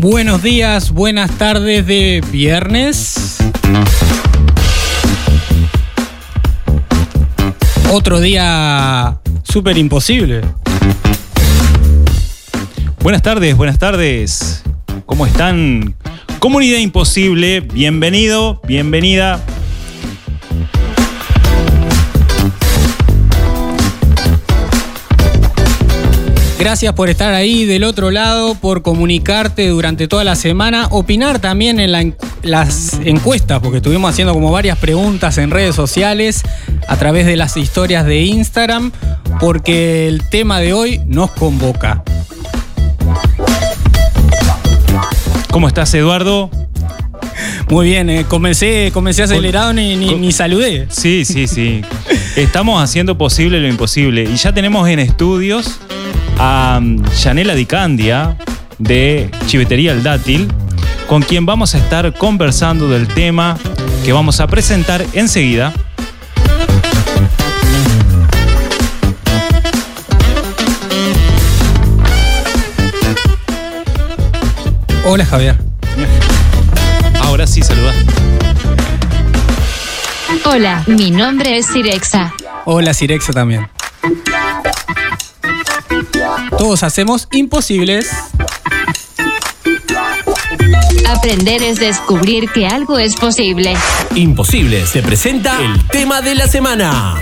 Buenos días, buenas tardes de viernes. Otro día súper imposible. Buenas tardes, buenas tardes. ¿Cómo están? Comunidad Imposible, bienvenido, bienvenida. Gracias por estar ahí del otro lado, por comunicarte durante toda la semana, opinar también en la en- las encuestas, porque estuvimos haciendo como varias preguntas en redes sociales a través de las historias de Instagram, porque el tema de hoy nos convoca. ¿Cómo estás, Eduardo? Muy bien, eh, comencé, comencé acelerado ni, ni, ni saludé. Sí, sí, sí. Estamos haciendo posible lo imposible. Y ya tenemos en estudios a mm, Yanela Dicandia de Chivetería El Dátil, con quien vamos a estar conversando del tema que vamos a presentar enseguida. Hola Javier. Ahora sí, saluda. Hola, mi nombre es Sirexa. Hola Sirexa también. Todos hacemos imposibles. Aprender es descubrir que algo es posible. Imposibles se presenta el tema de la semana.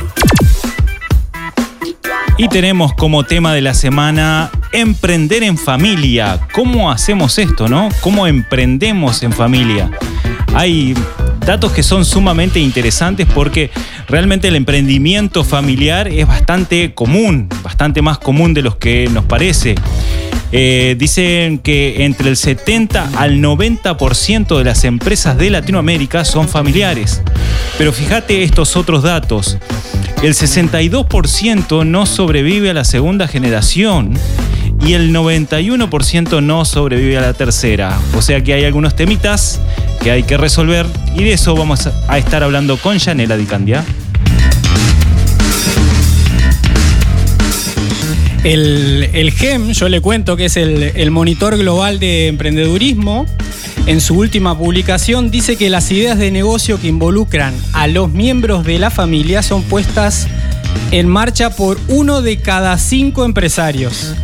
Y tenemos como tema de la semana emprender en familia. ¿Cómo hacemos esto, no? ¿Cómo emprendemos en familia? Hay datos que son sumamente interesantes porque realmente el emprendimiento familiar es bastante común, bastante más común de los que nos parece. Eh, dicen que entre el 70 al 90% de las empresas de Latinoamérica son familiares. Pero fíjate estos otros datos. El 62% no sobrevive a la segunda generación y el 91% no sobrevive a la tercera. O sea que hay algunos temitas que hay que resolver. Y de eso vamos a estar hablando con Yanela Dicandia. El, el GEM, yo le cuento que es el, el Monitor Global de Emprendedurismo, en su última publicación dice que las ideas de negocio que involucran a los miembros de la familia son puestas en marcha por uno de cada cinco empresarios,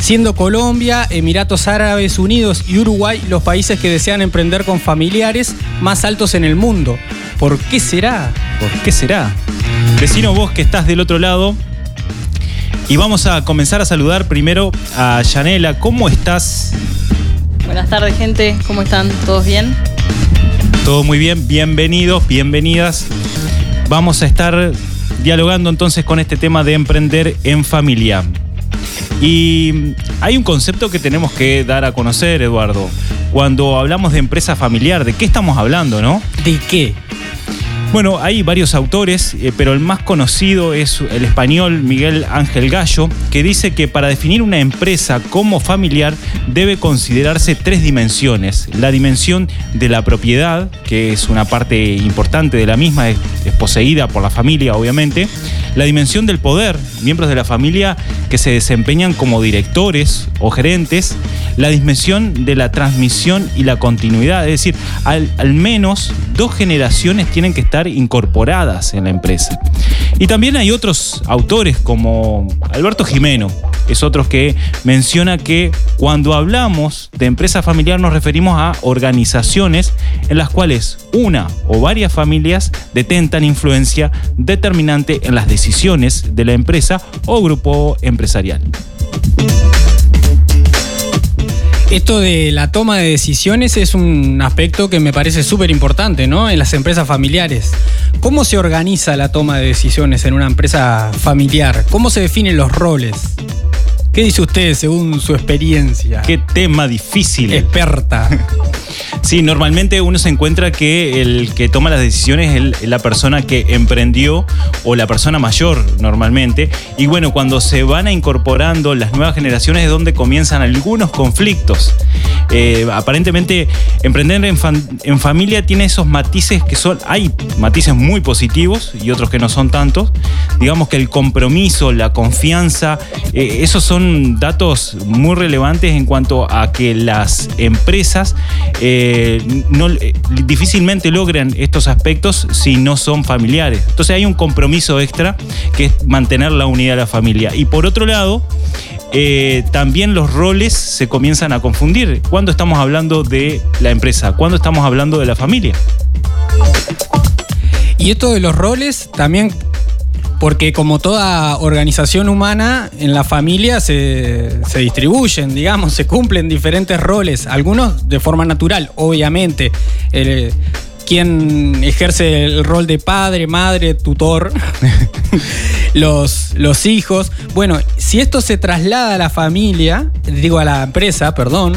siendo Colombia, Emiratos Árabes Unidos y Uruguay los países que desean emprender con familiares más altos en el mundo. ¿Por qué será? ¿Por qué será? Vecino vos que estás del otro lado. Y vamos a comenzar a saludar primero a Yanela. ¿Cómo estás? Buenas tardes, gente. ¿Cómo están? ¿Todos bien? Todo muy bien, bienvenidos, bienvenidas. Vamos a estar dialogando entonces con este tema de emprender en familia. Y hay un concepto que tenemos que dar a conocer, Eduardo. Cuando hablamos de empresa familiar, ¿de qué estamos hablando, no? ¿De qué? Bueno, hay varios autores, eh, pero el más conocido es el español Miguel Ángel Gallo, que dice que para definir una empresa como familiar debe considerarse tres dimensiones. La dimensión de la propiedad, que es una parte importante de la misma, poseída por la familia, obviamente. La dimensión del poder, miembros de la familia que se desempeñan como directores o gerentes. La dimensión de la transmisión y la continuidad, es decir, al, al menos dos generaciones tienen que estar incorporadas en la empresa. Y también hay otros autores como Alberto Jimeno, es otro que menciona que cuando hablamos de empresa familiar nos referimos a organizaciones en las cuales una o varias familias detentan influencia determinante en las decisiones de la empresa o grupo empresarial. Esto de la toma de decisiones es un aspecto que me parece súper importante, ¿no? En las empresas familiares. ¿Cómo se organiza la toma de decisiones en una empresa familiar? ¿Cómo se definen los roles? ¿Qué dice usted según su experiencia? Qué tema difícil. Experta. Sí, normalmente uno se encuentra que el que toma las decisiones es la persona que emprendió o la persona mayor normalmente. Y bueno, cuando se van incorporando las nuevas generaciones es donde comienzan algunos conflictos. Eh, aparentemente, emprender en, fam- en familia tiene esos matices que son, hay matices muy positivos y otros que no son tantos. Digamos que el compromiso, la confianza, eh, esos son datos muy relevantes en cuanto a que las empresas no, eh, difícilmente logran estos aspectos si no son familiares. Entonces hay un compromiso extra que es mantener la unidad de la familia. Y por otro lado, eh, también los roles se comienzan a confundir. ¿Cuándo estamos hablando de la empresa? ¿Cuándo estamos hablando de la familia? Y esto de los roles también, porque como toda organización humana, en la familia se, se distribuyen, digamos, se cumplen diferentes roles, algunos de forma natural, obviamente. Eh, quien ejerce el rol de padre, madre, tutor, los, los hijos. Bueno, si esto se traslada a la familia, digo a la empresa, perdón,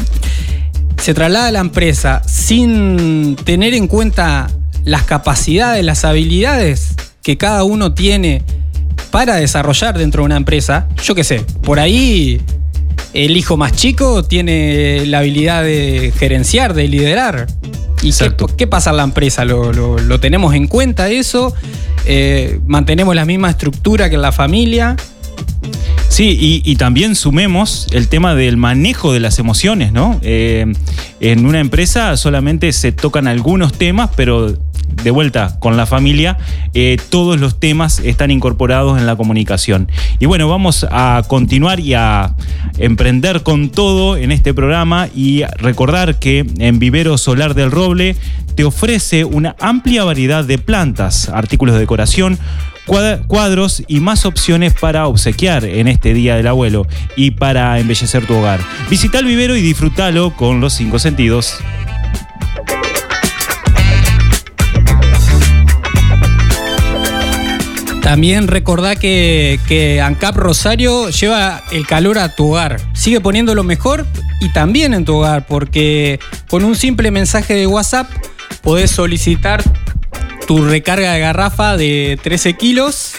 se traslada a la empresa sin tener en cuenta las capacidades, las habilidades que cada uno tiene para desarrollar dentro de una empresa, yo qué sé, por ahí el hijo más chico tiene la habilidad de gerenciar, de liderar. ¿Y qué, pasa en la empresa? ¿Lo, lo- lo tenemos en cuenta eso? Eh, ¿Mantenemos la misma estructura que en la familia? Sí, y, y también sumemos el tema del manejo de las emociones, ¿no? Eh, en una empresa solamente se tocan algunos temas, pero de vuelta con la familia, eh, todos los temas están incorporados en la comunicación. Y bueno, vamos a continuar y a emprender con todo en este programa y recordar que en Vivero Solar del Roble te ofrece una amplia variedad de plantas, artículos de decoración, cuad- cuadros y más opciones para obsequiar en este Día del Abuelo y para embellecer tu hogar. Visita el vivero y disfrútalo con los cinco sentidos. También recordá que, ANCAP Rosario lleva el calor a tu hogar. Sigue poniendo lo mejor y también en tu hogar, porque con un simple mensaje de WhatsApp podés solicitar tu recarga de garrafa de 13 kilos.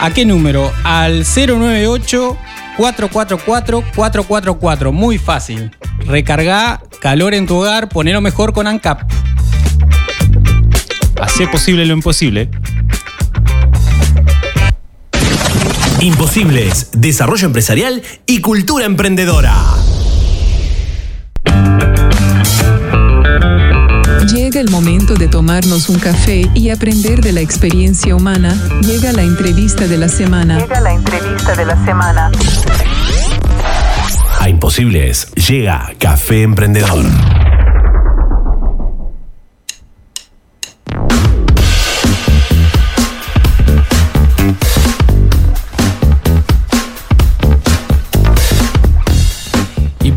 ¿A qué número? Al 098 444 444. Muy fácil. Recarga calor en tu hogar, ponelo mejor con ANCAP. Hacé posible lo imposible. Imposibles, desarrollo empresarial y cultura emprendedora. Llega el momento de tomarnos un café y aprender de la experiencia humana. Llega la entrevista de la semana. Llega la entrevista de la semana. A Imposibles llega Café Emprendedor.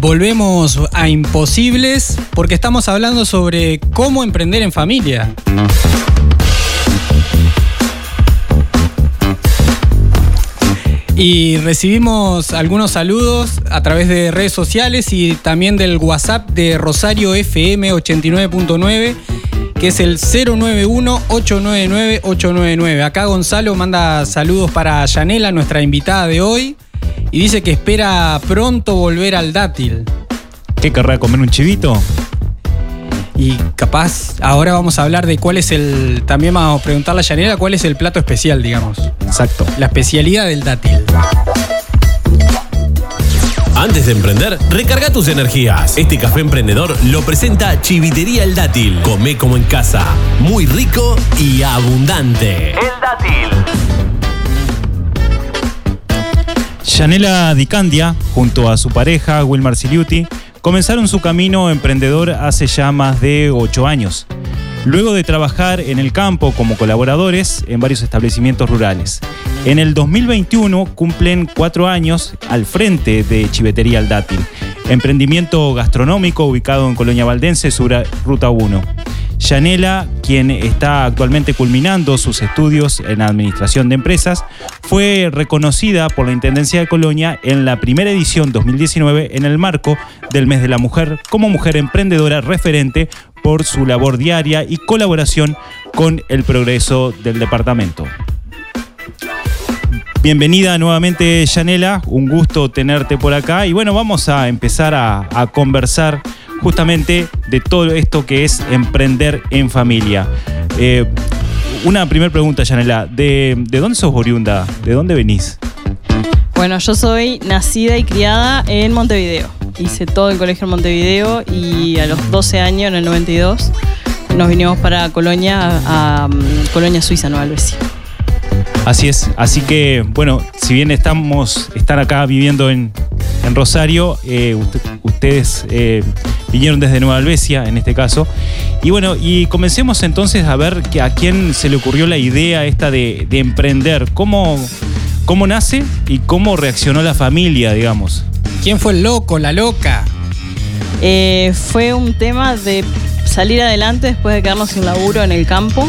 Volvemos a imposibles porque estamos hablando sobre cómo emprender en familia. Y recibimos algunos saludos a través de redes sociales y también del WhatsApp de Rosario FM 89.9, que es el 091-899-899. Acá Gonzalo manda saludos para Yanela, nuestra invitada de hoy, y dice que espera pronto volver al dátil. ¿Qué querrá comer un chivito? Y capaz, ahora vamos a hablar de cuál es el. También vamos a preguntarle a Yanela cuál es el plato especial, digamos. Exacto. La especialidad del dátil. Antes de emprender, recarga tus energías. Este café emprendedor lo presenta Chivitería El Dátil. Come como en casa. Muy rico y abundante. El dátil. Yanela Dicandia, junto a su pareja, Wilmar Siliuti, comenzaron su camino emprendedor hace ya más de ocho años. Luego de trabajar en el campo como colaboradores en varios establecimientos rurales. En el 2021 cumplen cuatro años al frente de Chivetería El Dátil. emprendimiento gastronómico ubicado en Colonia Valdense, sur Ruta 1. Yanela, quien está actualmente culminando sus estudios en administración de empresas, fue reconocida por la Intendencia de Colonia en la primera edición 2019 en el marco del Mes de la Mujer como mujer emprendedora referente por su labor diaria y colaboración con el progreso del departamento. Bienvenida nuevamente, Yanela. Un gusto tenerte por acá. Y bueno, vamos a empezar a, a conversar justamente de todo esto que es emprender en familia. Eh, una primera pregunta, Yanela. ¿De, ¿De dónde sos oriunda? ¿De dónde venís? Bueno, yo soy nacida y criada en Montevideo. Hice todo el colegio en Montevideo y a los 12 años, en el 92, nos vinimos para Colonia, a, a, Colonia Suiza, Nueva Albesia. Así es, así que bueno, si bien estamos, están acá viviendo en, en Rosario, eh, usted, ustedes eh, vinieron desde Nueva Albesia en este caso. Y bueno, y comencemos entonces a ver que a quién se le ocurrió la idea esta de, de emprender, cómo, cómo nace y cómo reaccionó la familia, digamos. ¿Quién fue el loco, la loca? Eh, fue un tema de salir adelante después de quedarnos sin laburo en el campo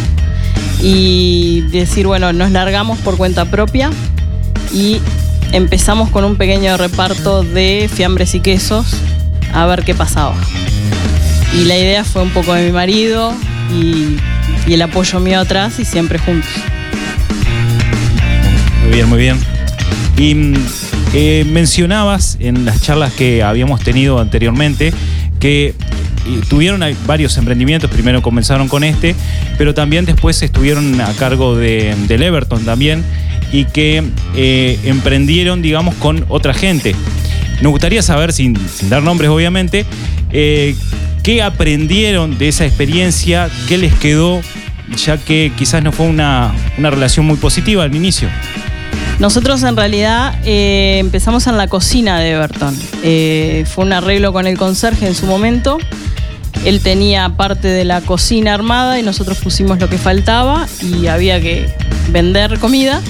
y decir, bueno, nos largamos por cuenta propia y empezamos con un pequeño reparto de fiambres y quesos a ver qué pasaba. Y la idea fue un poco de mi marido y, el apoyo mío atrás y siempre juntos. Muy bien, muy bien. Y eh, mencionabas en las charlas que habíamos tenido anteriormente que tuvieron varios emprendimientos, primero comenzaron con este, pero también después estuvieron a cargo de, del Everton también y que eh, emprendieron, digamos, con otra gente. Nos gustaría saber, sin, dar nombres obviamente, eh, qué aprendieron de esa experiencia, qué les quedó, ya que quizás no fue una, una relación muy positiva al inicio. Nosotros en realidad eh, empezamos en la cocina de Everton. Fue un arreglo con el conserje en su momento. Él tenía parte de la cocina armada y nosotros pusimos lo que faltaba y había que vender comida,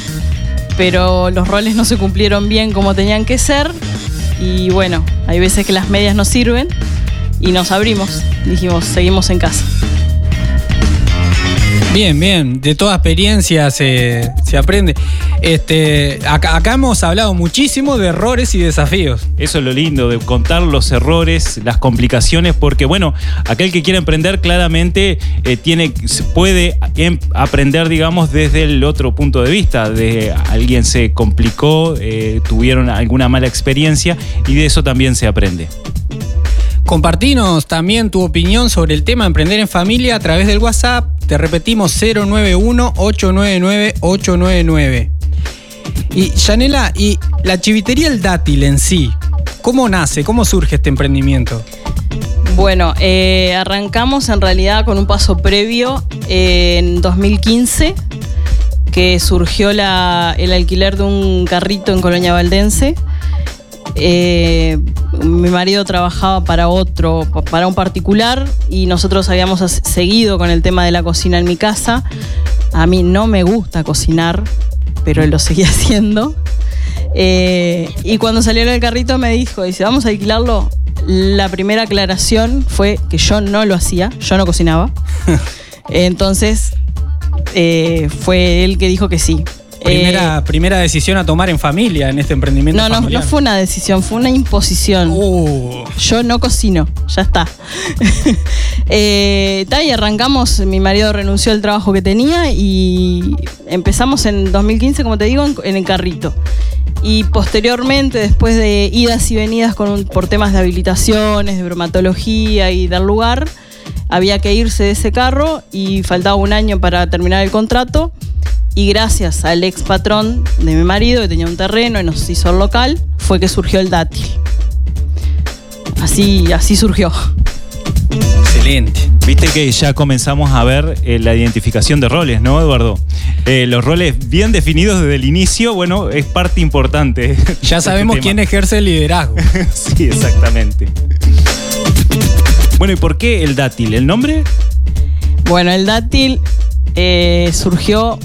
pero los roles no se cumplieron bien como tenían que ser y bueno, hay veces que las medias no sirven y nos abrimos, dijimos, seguimos en casa. Bien, bien. De toda experiencia se, aprende. Este, acá, acá, hemos hablado muchísimo de errores y desafíos. Eso es lo lindo, de contar los errores, las complicaciones, porque bueno, aquel que quiere emprender claramente eh, tiene, puede em, aprender, digamos, desde el otro punto de vista. De alguien se complicó, eh, tuvieron alguna mala experiencia y de eso también se aprende. Compartinos también tu opinión sobre el tema emprender en familia a través del WhatsApp. Te repetimos 091-899-899. Y Yanela, y la chivitería El Dátil en sí, ¿cómo nace? ¿Cómo surge este emprendimiento? Bueno, eh, arrancamos en realidad con un paso previo eh, en 2015, que surgió la, el alquiler de un carrito en Colonia Valdense. Eh, mi marido trabajaba para otro, para un particular, y nosotros habíamos seguido con el tema de la cocina en mi casa. A mí no me gusta cocinar, pero él lo seguía haciendo. Eh, y cuando salió el carrito me dijo, dice, vamos a alquilarlo. La primera aclaración fue que yo no lo hacía, yo no cocinaba. Entonces eh, fue él que dijo que sí. Primera, eh, primera decisión a tomar en familia, en este emprendimiento. No, no, familiar. no fue una decisión, fue una imposición. Uh. Yo no cocino, ya está. eh, y arrancamos, mi marido renunció al trabajo que tenía y empezamos en 2015, como te digo, en, en el carrito. Y posteriormente, después de idas y venidas con un, por temas de habilitaciones, de bromatología y dar lugar, había que irse de ese carro y faltaba un año para terminar el contrato y gracias al ex patrón de mi marido que tenía un terreno y nos hizo el local, fue que surgió el dátil. Así, así surgió. Excelente. Viste que ya comenzamos a ver eh, la identificación de roles, ¿no, Eduardo? Eh, los roles bien definidos desde el inicio, bueno, es parte importante. Ya sabemos quién ejerce el liderazgo. sí, exactamente. Bueno, ¿y por qué el dátil? ¿El nombre? Bueno, el dátil eh, surgió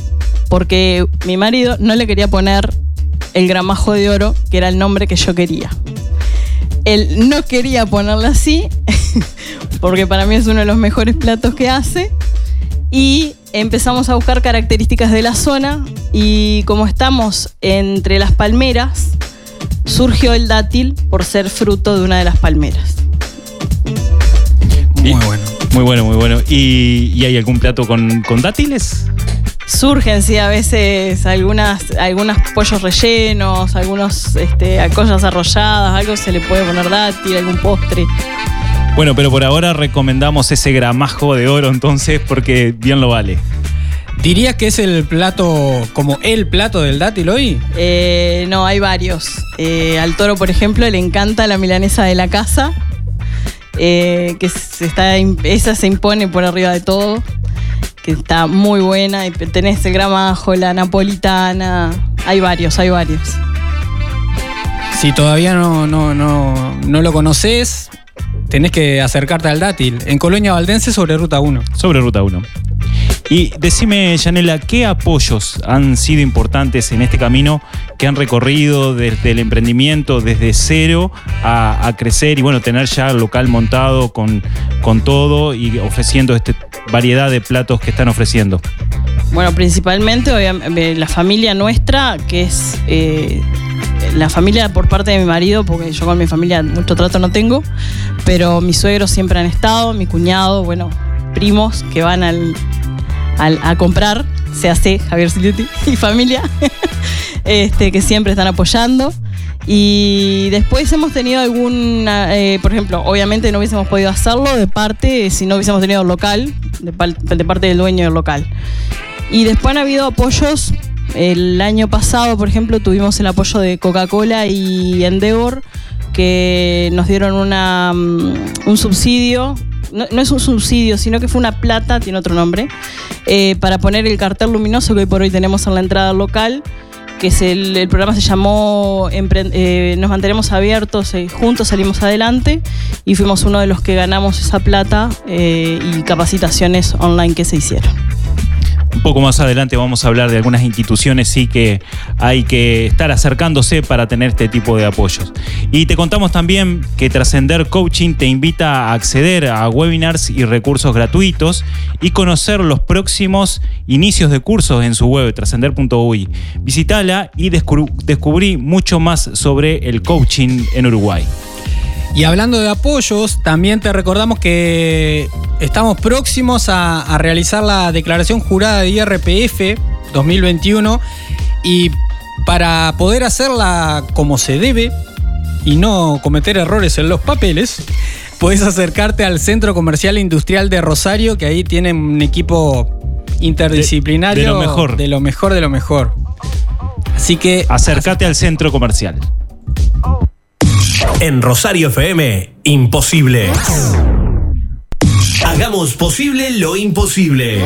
porque mi marido no le quería poner el gramajo de oro, que era el nombre que yo quería. Él no quería ponerla así, porque para mí es uno de los mejores platos que hace. Y empezamos a buscar características de la zona y como estamos entre las palmeras, surgió el dátil por ser fruto de una de las palmeras. Muy bueno. Muy bueno, muy bueno. ¿Y, y hay algún plato con, con dátiles? Surgen, sí, a veces algunas, algunos pollos rellenos, algunos este, cosas arrolladas, algo se le puede poner dátil, algún postre. Bueno, pero por ahora recomendamos ese gramajo de oro entonces porque bien lo vale. ¿Dirías que es el plato, como el plato del dátil hoy? Eh, no, hay varios. Eh, al toro, por ejemplo, le encanta la milanesa de la casa, eh, que se está, esa se impone por arriba de todo, que está muy buena. Y tenés el gramajo, la napolitana, hay varios, hay varios. Si todavía no, no, no, no lo conoces, tenés que acercarte al dátil. En Colonia Valdense sobre Ruta 1. Sobre Ruta 1. Y decime, Yanela, ¿qué apoyos han sido importantes en este camino que han recorrido desde el emprendimiento, desde cero a, crecer y bueno, tener ya el local montado con, con todo y ofreciendo esta variedad de platos que están ofreciendo? Bueno, principalmente obviamente, la familia nuestra, que es eh, la familia por parte de mi marido, porque yo con mi familia mucho trato no tengo, pero mis suegros siempre han estado, mi cuñado, bueno, primos que van al, a comprar, se hace Javier Siliuti y familia, este, que siempre están apoyando. Y después hemos tenido alguna, eh, por ejemplo, obviamente no hubiésemos podido hacerlo de parte, si no hubiésemos tenido local, de parte del dueño del local. Y después han habido apoyos. El año pasado, por ejemplo, tuvimos el apoyo de Coca-Cola y Endeavor, que nos dieron una, mm, un subsidio. No, es un subsidio, sino que fue una plata, tiene otro nombre, eh, para poner el cartel luminoso que hoy por hoy tenemos en la entrada local que el, programa se llamó eh, Nos mantenemos abiertos, eh, juntos salimos adelante y fuimos uno de los que ganamos esa plata y capacitaciones online que se hicieron. Un poco más adelante vamos a hablar de algunas instituciones sí que hay que estar acercándose para tener este tipo de apoyos. Y te contamos también que Trascender Coaching te invita a acceder a webinars y recursos gratuitos y conocer los próximos inicios de cursos en su web trascender.ui. Visítala y descubrí mucho más sobre el coaching en Uruguay. Y hablando de apoyos, también te recordamos que estamos próximos a, a realizar la declaración jurada de IRPF 2021 y para poder hacerla como se debe y no cometer errores en los papeles, puedes acercarte al Centro Comercial Industrial de Rosario, que ahí tienen un equipo interdisciplinario De- de lo mejor. de lo mejor, de lo mejor. Así que Acércate al centro comercial. En Rosario FM, imposible. Hagamos posible lo imposible.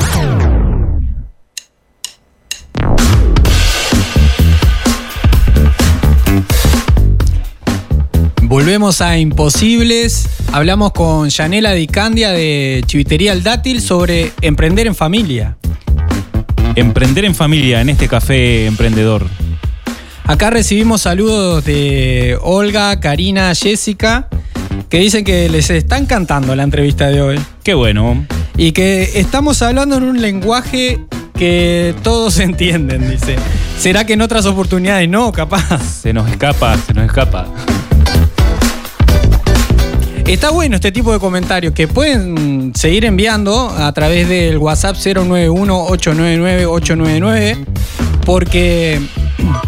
Volvemos a Imposibles. Hablamos con Yanela Dicandia de Chivitería El Dátil sobre emprender en familia. Emprender en familia en este café emprendedor. Acá recibimos saludos de Olga, Karina, Jessica, que dicen que les está encantando la entrevista de hoy. Qué bueno. Y que estamos hablando en un lenguaje que todos entienden, dice. ¿Será que en otras oportunidades no, capaz? Se nos escapa, se nos escapa. Está bueno este tipo de comentarios que pueden seguir enviando a través del WhatsApp 091-899-899 porque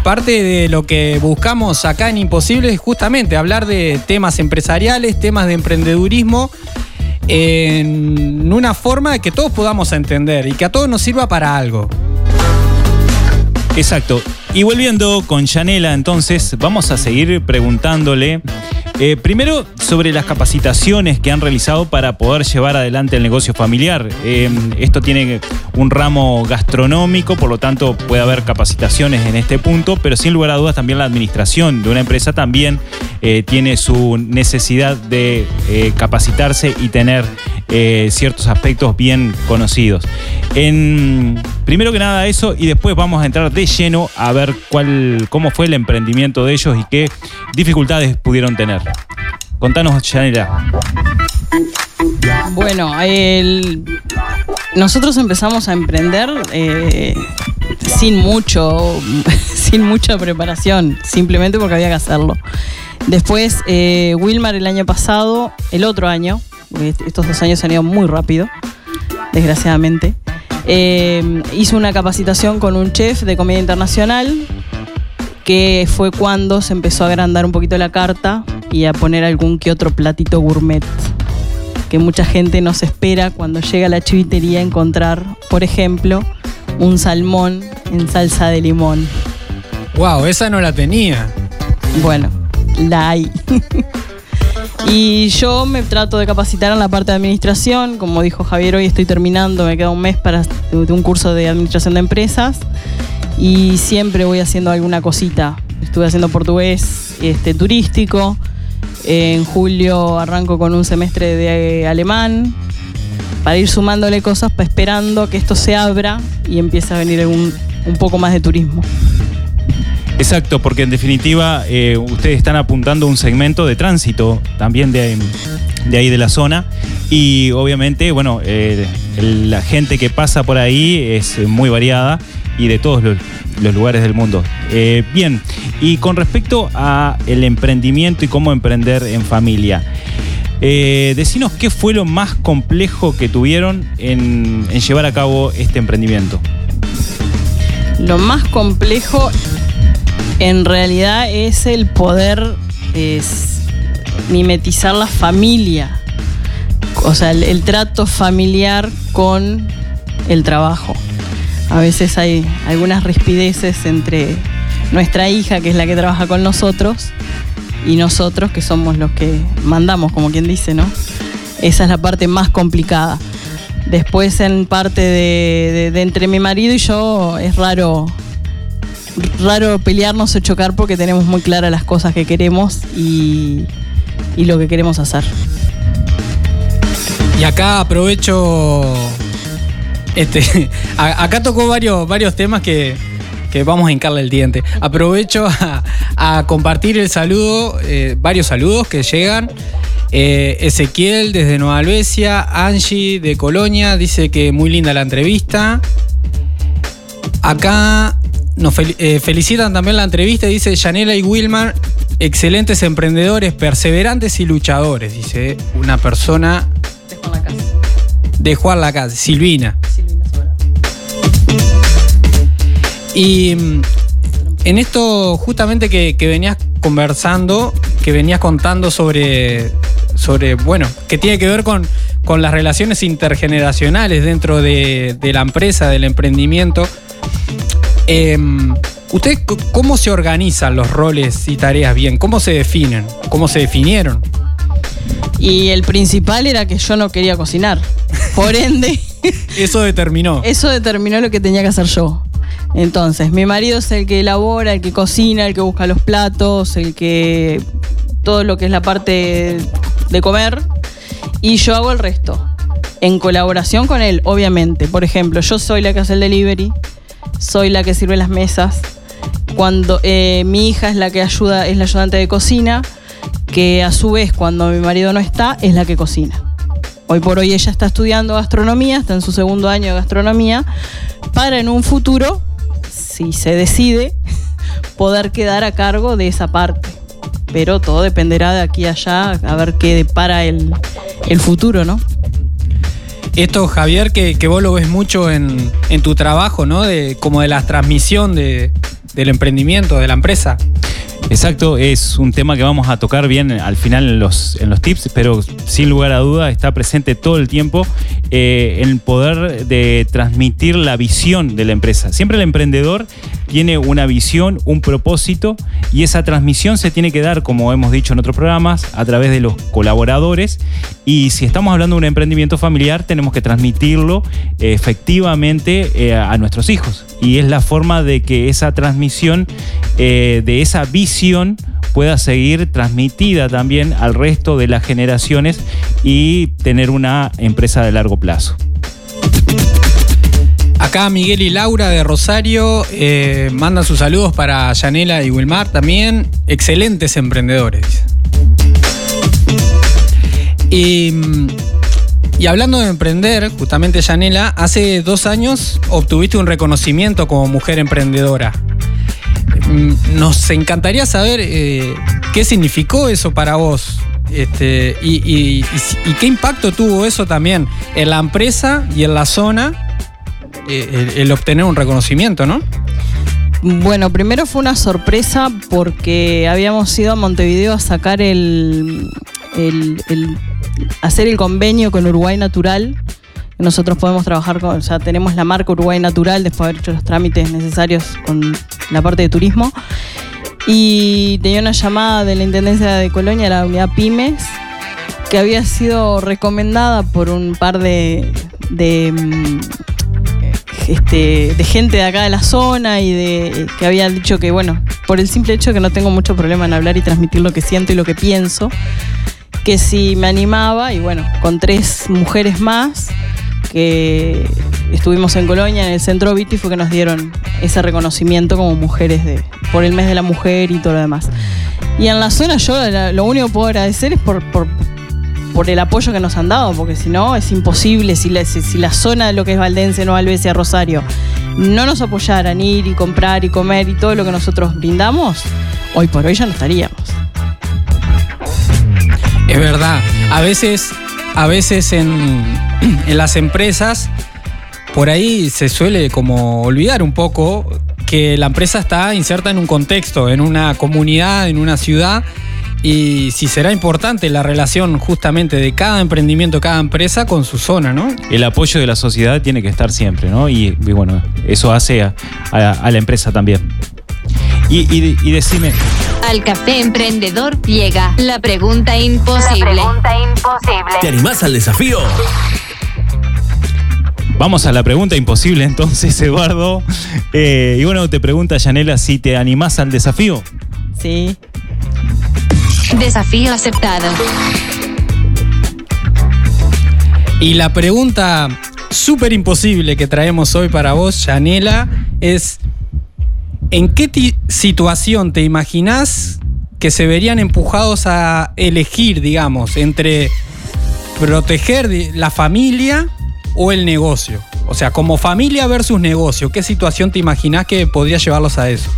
parte de lo que buscamos acá en Imposible es justamente hablar de temas empresariales, temas de emprendedurismo en una forma que todos podamos entender y que a todos nos sirva para algo. Exacto. Y volviendo con Yanela, entonces, vamos a seguir preguntándole. Eh, primero, sobre las capacitaciones que han realizado para poder llevar adelante el negocio familiar. Eh, esto tiene un ramo gastronómico, por lo tanto puede haber capacitaciones en este punto, pero sin lugar a dudas también la administración de una empresa también eh, tiene su necesidad de eh, capacitarse y tener eh, ciertos aspectos bien conocidos. En, primero que nada eso y después vamos a entrar de lleno a ver cuál, cómo fue el emprendimiento de ellos y qué dificultades pudieron tener. Contanos, Yanela. Bueno, nosotros empezamos a emprender eh, sin mucho, sin mucha preparación, simplemente porque había que hacerlo. Después, eh, Wilmar el año pasado, el otro año, porque estos dos años han ido muy rápido, desgraciadamente, eh, hizo una capacitación con un chef de comida internacional, que fue cuando se empezó a agrandar un poquito la carta y a poner algún que otro platito gourmet que mucha gente nos espera cuando llega a la chivitería a encontrar, por ejemplo, un salmón en salsa de limón. Wow, esa no la tenía. Bueno, la hay. y yo me trato de capacitar en la parte de administración. Como dijo Javier, hoy estoy terminando, me queda un mes para un curso de administración de empresas. Y siempre voy haciendo alguna cosita. Estuve haciendo portugués este, turístico. En julio arranco con un semestre de alemán. Para ir sumándole cosas, pa- esperando que esto se abra y empiece a venir un, un poco más de turismo. Exacto, porque en definitiva eh, ustedes están apuntando un segmento de tránsito también de, ahí de la zona y obviamente, bueno, eh, la gente que pasa por ahí es muy variada y de todos los, lugares del mundo. Eh, bien, y con respecto a el emprendimiento y cómo emprender en familia. Eh, decinos qué fue lo más complejo que tuvieron en llevar a cabo este emprendimiento. Lo más complejo en realidad es el poder mimetizar la familia. O sea, el, trato familiar con el trabajo. A veces hay algunas rispideces entre nuestra hija, que es la que trabaja con nosotros, y nosotros, que somos los que mandamos, como quien dice, ¿no? Esa es la parte más complicada. Después en parte de- de entre mi marido y yo es raro raro pelearnos o chocar porque tenemos muy claras las cosas que queremos y, lo que queremos hacer. Y acá aprovecho. Este, a- acá tocó varios, varios temas que, que vamos a hincarle el diente. Aprovecho a, a compartir el saludo, eh, varios saludos que llegan. Eh, Ezequiel desde Nueva Albesia, Angie de Colonia dice que muy linda la entrevista. Acá nos eh, felicitan también la entrevista, dice Yanela y Wilmar, excelentes emprendedores, perseverantes y luchadores, dice una persona de Juan Lacaz, Silvina. Y mm, en esto justamente que, que venías conversando, que venías contando sobre, sobre bueno, que tiene que ver con, con las relaciones intergeneracionales dentro de, de la empresa, del emprendimiento. Em, ¿Ustedes cómo se organizan los roles y tareas bien? ¿Cómo se definen? ¿Cómo se definieron? Y el principal era que yo no quería cocinar. Por ende, Eso determinó. eso determinó lo que tenía que hacer yo. Entonces, mi marido es el que elabora, el que cocina, el que busca los platos, el que. todo lo que es la parte de comer. Y yo hago el resto. En colaboración con él, obviamente. Por ejemplo, yo soy la que hace el delivery, soy la que sirve las mesas. Cuando eh, mi hija es la que ayuda, es la ayudante de cocina, que a su vez, cuando mi marido no está, es la que cocina. Hoy por hoy ella está estudiando gastronomía, está en su segundo año de gastronomía, para en un futuro, si se decide, poder quedar a cargo de esa parte. Pero todo dependerá de aquí a allá, a ver qué depara el, el futuro, ¿no? Esto, Javier, que, vos lo ves mucho en, en tu trabajo, ¿no? De, como de la transmisión de- del emprendimiento, de la empresa. Exacto, es un tema que vamos a tocar bien al final en los, en los tips, pero sin lugar a duda está presente todo el tiempo eh, el poder de transmitir la visión de la empresa. Siempre el emprendedor tiene una visión, un propósito y esa transmisión se tiene que dar, como hemos dicho en otros programas, a través de los colaboradores y si estamos hablando de un emprendimiento familiar tenemos que transmitirlo eh, efectivamente eh, a nuestros hijos y es la forma de que esa transmisión eh, de esa visión pueda seguir transmitida también al resto de las generaciones y tener una empresa de largo plazo. Acá Miguel y Laura de Rosario eh, mandan sus saludos para Yanela y Wilmar también. Excelentes emprendedores. Y, y hablando de emprender, justamente Yanela, hace dos años obtuviste un reconocimiento como mujer emprendedora. Mm, Nos encantaría saber eh, qué significó eso para vos. Este, y, qué impacto tuvo eso también en la empresa y en la zona el, el obtener un reconocimiento, ¿no? Bueno, primero fue una sorpresa porque habíamos ido a Montevideo a sacar el, hacer el convenio con Uruguay Natural. Nosotros podemos trabajar con, o sea, tenemos la marca Uruguay Natural después de haber hecho los trámites necesarios con la parte de turismo. Y tenía una llamada de la Intendencia de Colonia, la unidad Pymes, que había sido recomendada por un par de, de, mm, este, de gente de acá de la zona y de que había dicho que, bueno, por el simple hecho que no tengo mucho problema en hablar y transmitir lo que siento y lo que pienso, que si me animaba, y bueno, con tres mujeres más, que estuvimos en Colonia, en el centro Viti, fue que nos dieron ese reconocimiento como mujeres de, por el mes de la mujer y todo lo demás. Y en la zona yo lo único que puedo agradecer es por, por el apoyo que nos han dado, porque si no es imposible, si la, si, la zona de lo que es Valdense, no Alvesia, Rosario, no nos apoyaran ir y comprar y comer y todo lo que nosotros brindamos, hoy por hoy ya no estaríamos. Es verdad. A veces, a veces en, en las empresas, por ahí se suele como olvidar un poco que la empresa está inserta en un contexto, en una comunidad, en una ciudad. Y si será importante la relación justamente de cada emprendimiento, cada empresa con su zona, ¿no? El apoyo de la sociedad tiene que estar siempre, ¿no? Y, y bueno, eso hace a, a- a la empresa también. Y, y- y decime, Al café emprendedor llega la pregunta imposible. imposible. ¿Te animás al desafío? vamos a la pregunta imposible entonces, Eduardo. Eh, y bueno, te pregunta Yanela si te animás al desafío. Sí. Desafío aceptado. Y la pregunta súper imposible que traemos hoy para vos, Yanela, es ¿en qué situación te imaginás que se verían empujados a elegir, digamos, entre proteger la familia o el negocio? O sea, como familia versus negocio, ¿qué situación te imaginás que podría llevarlos a eso?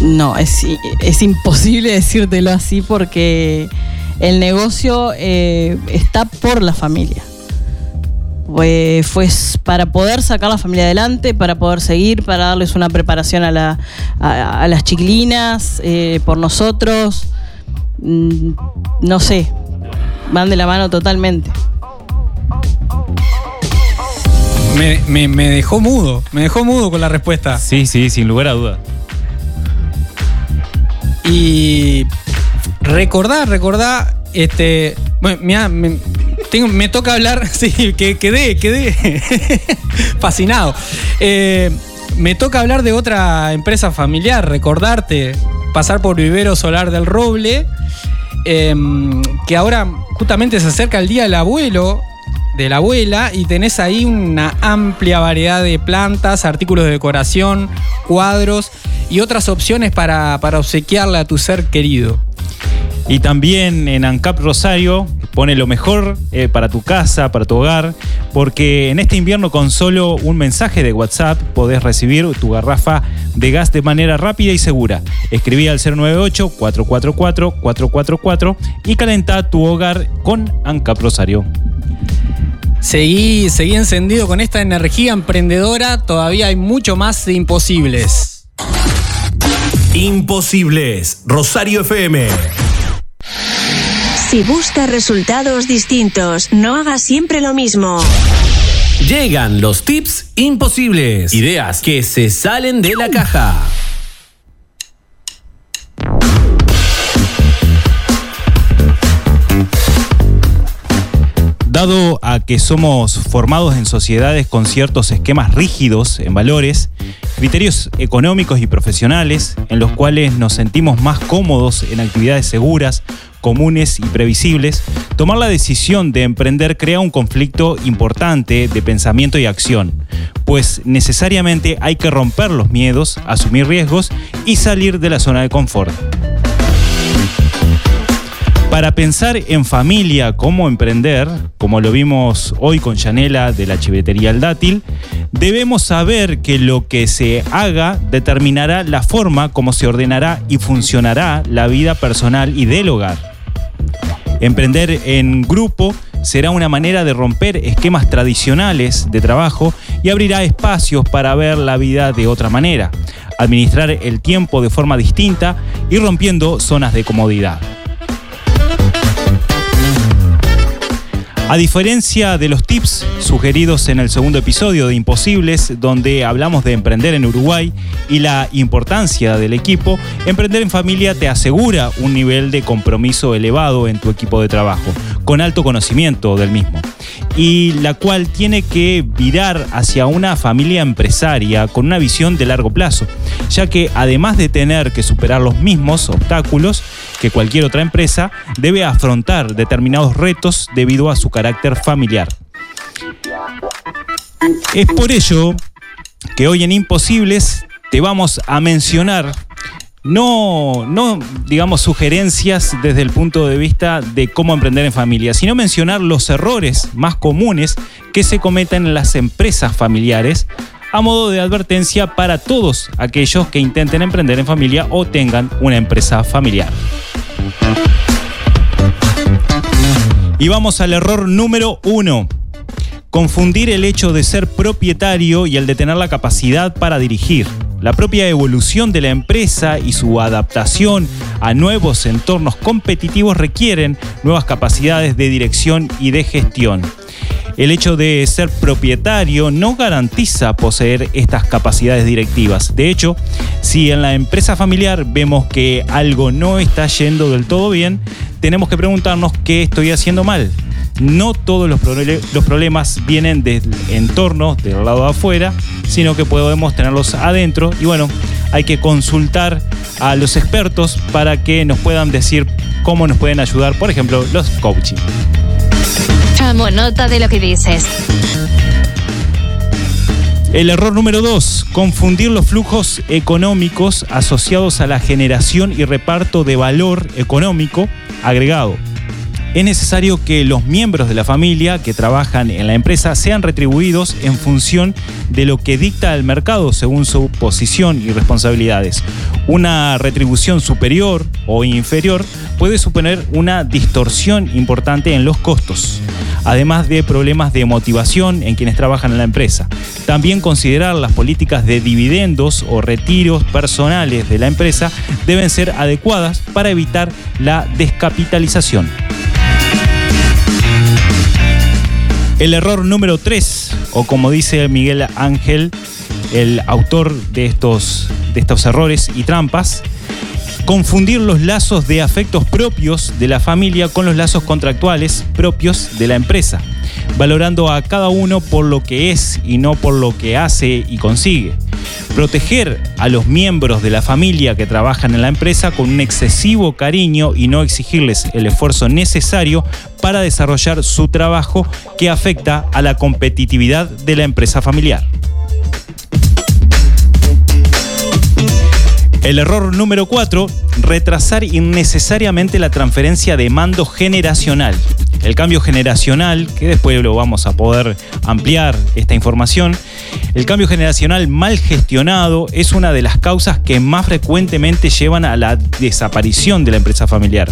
No, es, es imposible decírtelo así porque el negocio eh, está por la familia. Fue, para poder sacar la familia adelante, para poder seguir, para darles una preparación a, la- a- a las chiquilinas, eh, por nosotros. Mm, no sé, van de la mano totalmente. Me, me- me dejó mudo, me dejó mudo con la respuesta. Sí, sí, sin lugar a duda. Y recordá, recordá, este. Bueno, me, tengo- me toca hablar. Sí, que quedé, quedé fascinado. Eh, me toca hablar de otra empresa familiar, recordarte, pasar por Vivero Solar del Roble, em, que ahora justamente se acerca el día del abuelo, de la abuela, y tenés ahí una amplia variedad de plantas, artículos de decoración, cuadros y otras opciones para, para obsequiarle a tu ser querido. Y también en ANCAP Rosario pone lo mejor eh, para tu casa, para tu hogar, porque en este invierno con solo un mensaje de WhatsApp podés recibir tu garrafa de gas de manera rápida y segura. Escribí al 098-444-444 y calentá tu hogar con ANCAP Rosario. Seguí, seguí encendido con esta energía emprendedora, todavía hay mucho más de imposibles. Imposibles. Rosario FM. Si buscas resultados distintos, no hagas siempre lo mismo. Llegan los tips imposibles. Ideas que se salen de la caja. Dado a que somos formados en sociedades con ciertos esquemas rígidos en valores, criterios económicos y profesionales, en los cuales nos sentimos más cómodos en actividades seguras, comunes y previsibles, tomar la decisión de emprender crea un conflicto importante de pensamiento y acción, pues necesariamente hay que romper los miedos, asumir riesgos y salir de la zona de confort. Para pensar en familia, cómo emprender, como lo vimos hoy con Yanela de la chivetería El Dátil, debemos saber que lo que se haga determinará la forma como se ordenará y funcionará la vida personal y del hogar. Emprender en grupo será una manera de romper esquemas tradicionales de trabajo y abrirá espacios para ver la vida de otra manera, administrar el tiempo de forma distinta y rompiendo zonas de comodidad. A diferencia de los tips sugeridos en el segundo episodio de Imposibles, donde hablamos de emprender en Uruguay y la importancia del equipo, emprender en familia te asegura un nivel de compromiso elevado en tu equipo de trabajo, con alto conocimiento del mismo y la cual tiene que virar hacia una familia empresaria con una visión de largo plazo, ya que además de tener que superar los mismos obstáculos que cualquier otra empresa, debe afrontar determinados retos debido a su carácter familiar. Es por ello que hoy en Imposibles te vamos a mencionar no, no, digamos, sugerencias desde el punto de vista de cómo emprender en familia, sino mencionar los errores más comunes que se cometen en las empresas familiares a modo de advertencia para todos aquellos que intenten emprender en familia o tengan una empresa familiar. Y vamos al error número uno. Confundir el hecho de ser propietario y el de tener la capacidad para dirigir. La propia evolución de la empresa y su adaptación a nuevos entornos competitivos requieren nuevas capacidades de dirección y de gestión. El hecho de ser propietario no garantiza poseer estas capacidades directivas. De hecho, si en la empresa familiar vemos que algo no está yendo del todo bien, tenemos que preguntarnos qué estoy haciendo mal no todos los, problemas vienen del entorno, del lado de afuera, sino que podemos tenerlos adentro y bueno, hay que consultar a los expertos para que nos puedan decir cómo nos pueden ayudar, por ejemplo, los coaching. Tomo nota de lo que dices. El error número dos, confundir los flujos económicos asociados a la generación y reparto de valor económico agregado es necesario que los miembros de la familia que trabajan en la empresa sean retribuidos en función de lo que dicta el mercado según su posición y responsabilidades. Una retribución superior o inferior puede suponer una distorsión importante en los costos, además de problemas de motivación en quienes trabajan en la empresa. También considerar las políticas de dividendos o retiros personales de la empresa deben ser adecuadas para evitar la descapitalización. El error número 3, o como dice Miguel Ángel, el autor de estos, de estos errores y trampas, confundir los lazos de afectos propios de la familia con los lazos contractuales propios de la empresa, valorando a cada uno por lo que es y no por lo que hace y consigue. Proteger a los miembros de la familia que trabajan en la empresa con un excesivo cariño y no exigirles el esfuerzo necesario para desarrollar su trabajo que afecta a la competitividad de la empresa familiar. El error número 4, retrasar innecesariamente la transferencia de mando generacional. El cambio generacional, que después lo vamos a poder ampliar esta información, el cambio generacional mal gestionado es una de las causas que más frecuentemente llevan a la desaparición de la empresa familiar.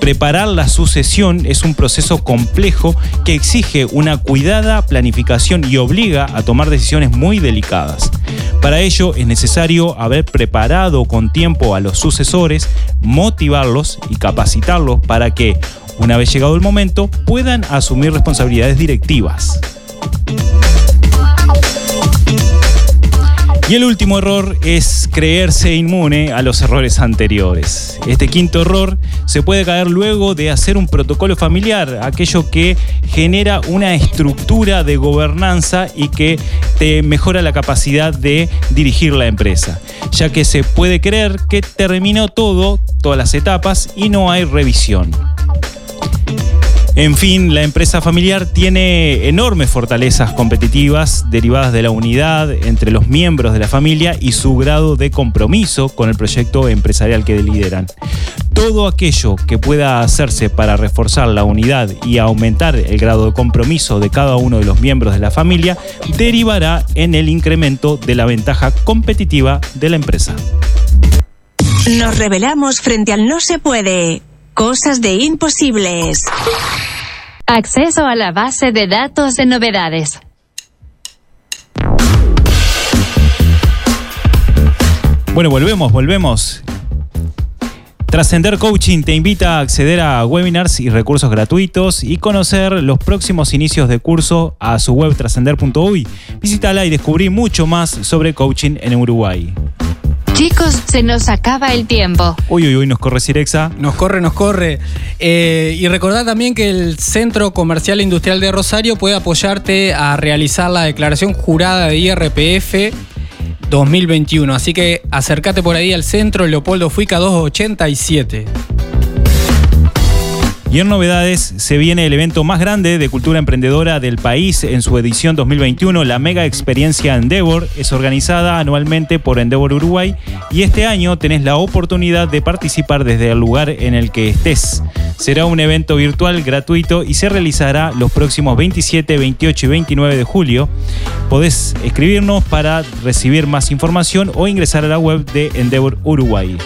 Preparar la sucesión es un proceso complejo que exige una cuidada planificación y obliga a tomar decisiones muy delicadas. Para ello es necesario haber preparado con tiempo a los sucesores, motivarlos y capacitarlos para que, una vez llegado el momento, puedan asumir responsabilidades directivas. Y el último error es creerse inmune a los errores anteriores. Este quinto error se puede caer luego de hacer un protocolo familiar, aquello que genera una estructura de gobernanza y que te mejora la capacidad de dirigir la empresa, ya que se puede creer que terminó todo, todas las etapas y no hay revisión. En fin, la empresa familiar tiene enormes fortalezas competitivas derivadas de la unidad entre los miembros de la familia y su grado de compromiso con el proyecto empresarial que lideran. todo aquello que pueda hacerse para reforzar la unidad y aumentar el grado de compromiso de cada uno de los miembros de la familia derivará en el incremento de la ventaja competitiva de la empresa. Nos revelamos frente al no se puede. Cosas de imposibles. Acceso a la base de datos de novedades. Bueno, volvemos, volvemos. Trascender Coaching te invita a acceder a webinars y recursos gratuitos y conocer los próximos inicios de curso a su web trascender.uy. Visítala y descubrí mucho más sobre coaching en Uruguay. Chicos, se nos acaba el tiempo. Uy, uy, uy, nos corre Cirexa. Nos corre, nos corre. Eh, y recordad también que el Centro Comercial e Industrial de Rosario puede apoyarte a realizar la declaración jurada de IRPF 2021. Así que acércate por ahí al centro Leopoldo Fuica 287. Y en novedades se viene el evento más grande de cultura emprendedora del país en su edición 2021, la Mega Experiencia Endeavor. Es organizada anualmente por Endeavor Uruguay y este año tenés la oportunidad de participar desde el lugar en el que estés. Será un evento virtual gratuito y se realizará los próximos 27, 28 y 29 de julio. Podés escribirnos para recibir más información o ingresar a la web de Endeavor Uruguay.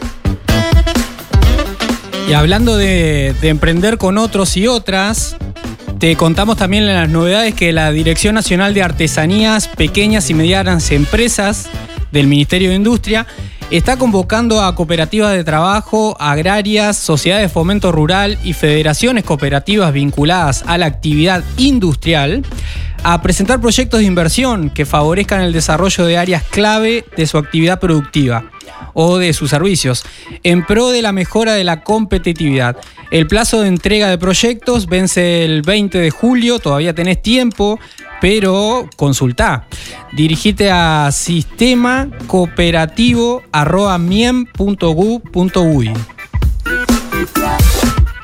Y hablando de, de emprender con otros y otras, te contamos también las novedades que la Dirección Nacional de Artesanías, Pequeñas y Medianas Empresas del Ministerio de Industria está convocando a cooperativas de trabajo, agrarias, sociedades de fomento rural y federaciones cooperativas vinculadas a la actividad industrial a presentar proyectos de inversión que favorezcan el desarrollo de áreas clave de su actividad productiva o de sus servicios, en pro de la mejora de la competitividad. El plazo de entrega de proyectos vence el 20 de julio, todavía tenés tiempo, pero consultá. Dirigite a sistema cooperativo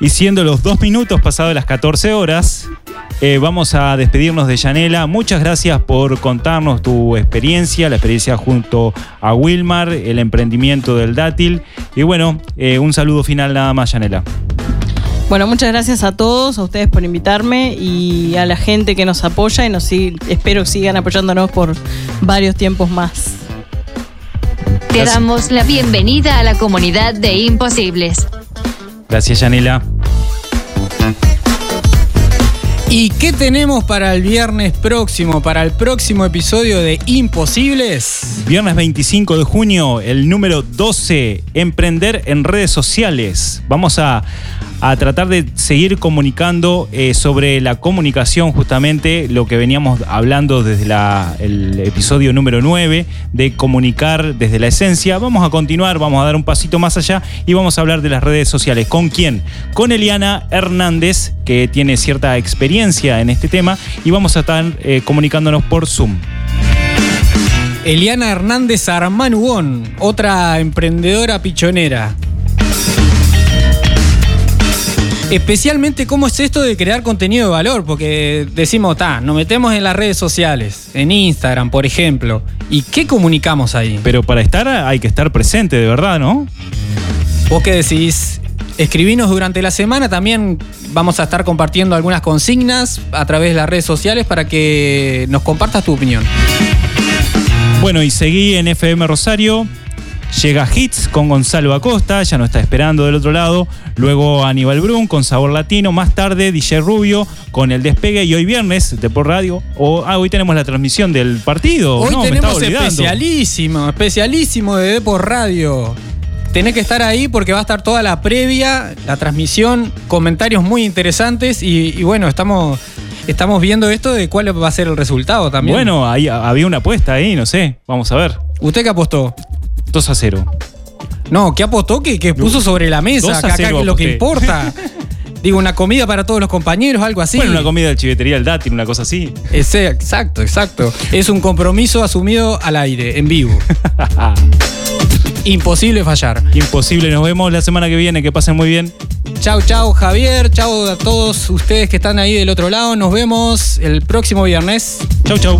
Y siendo los dos minutos pasados las 14 horas, eh, vamos a despedirnos de Yanela. Muchas gracias por contarnos tu experiencia, la experiencia junto a Wilmar, el emprendimiento del dátil. Y bueno, eh, un saludo final nada más, Yanela. Bueno, muchas gracias a todos, a ustedes por invitarme y a la gente que nos apoya y nos espero que sigan apoyándonos por varios tiempos más. Te damos la bienvenida a la comunidad de imposibles. Gracias, Yanela. ¿Y qué tenemos para el viernes próximo, para el próximo episodio de Imposibles? Viernes 25 de junio, el número 12, Emprender en redes sociales. Vamos a, a tratar de seguir comunicando eh, sobre la comunicación, justamente lo que veníamos hablando desde el episodio número 9, de comunicar desde la esencia. Vamos a continuar, vamos a dar un pasito más allá y vamos a hablar de las redes sociales. ¿Con quién? Con Eliana Hernández, que tiene cierta experiencia en este tema, y vamos a estar eh, comunicándonos por Zoom. Eliana Hernández Armanugón, otra emprendedora pichonera. Especialmente cómo es esto de crear contenido de valor, porque decimos, ta, nos metemos en las redes sociales, en Instagram, por ejemplo. ¿Y qué comunicamos ahí? Pero para estar hay que estar presente, de verdad, ¿no? ¿Vos qué decís? Escribinos durante la semana, también vamos a estar compartiendo algunas consignas a través de las redes sociales para que nos compartas tu opinión. Bueno, y seguí en FM Rosario. Llega Hits con Gonzalo Acosta, ya nos está esperando del otro lado. Luego Aníbal Brun con Sabor Latino. Más tarde DJ Rubio con El Despegue. Y hoy viernes de por radio. O, ah, hoy tenemos la transmisión del partido. Hoy No, tenemos especialísimo, especialísimo de Depor Radio. Tenés que estar ahí porque va a estar toda la previa, la transmisión, comentarios muy interesantes y, y bueno, estamos, estamos viendo esto de cuál va a ser el resultado también. Bueno, ahí había una apuesta ahí, no sé. Vamos a ver. ¿Usted qué apostó? 2 a 0. No, ¿qué apostó? Que, que puso sobre la mesa, que acá que es lo que importa. Digo, una comida para todos los compañeros, algo así. Bueno, una comida de chivetería del dátil, una cosa así. Ese, exacto, exacto. Es un compromiso asumido al aire, en vivo. Imposible fallar. Imposible, nos vemos la semana que viene, que pasen muy bien. Chau, chau, Javier. Chau a todos ustedes que están ahí del otro lado. Nos vemos el próximo viernes. Chau, chau.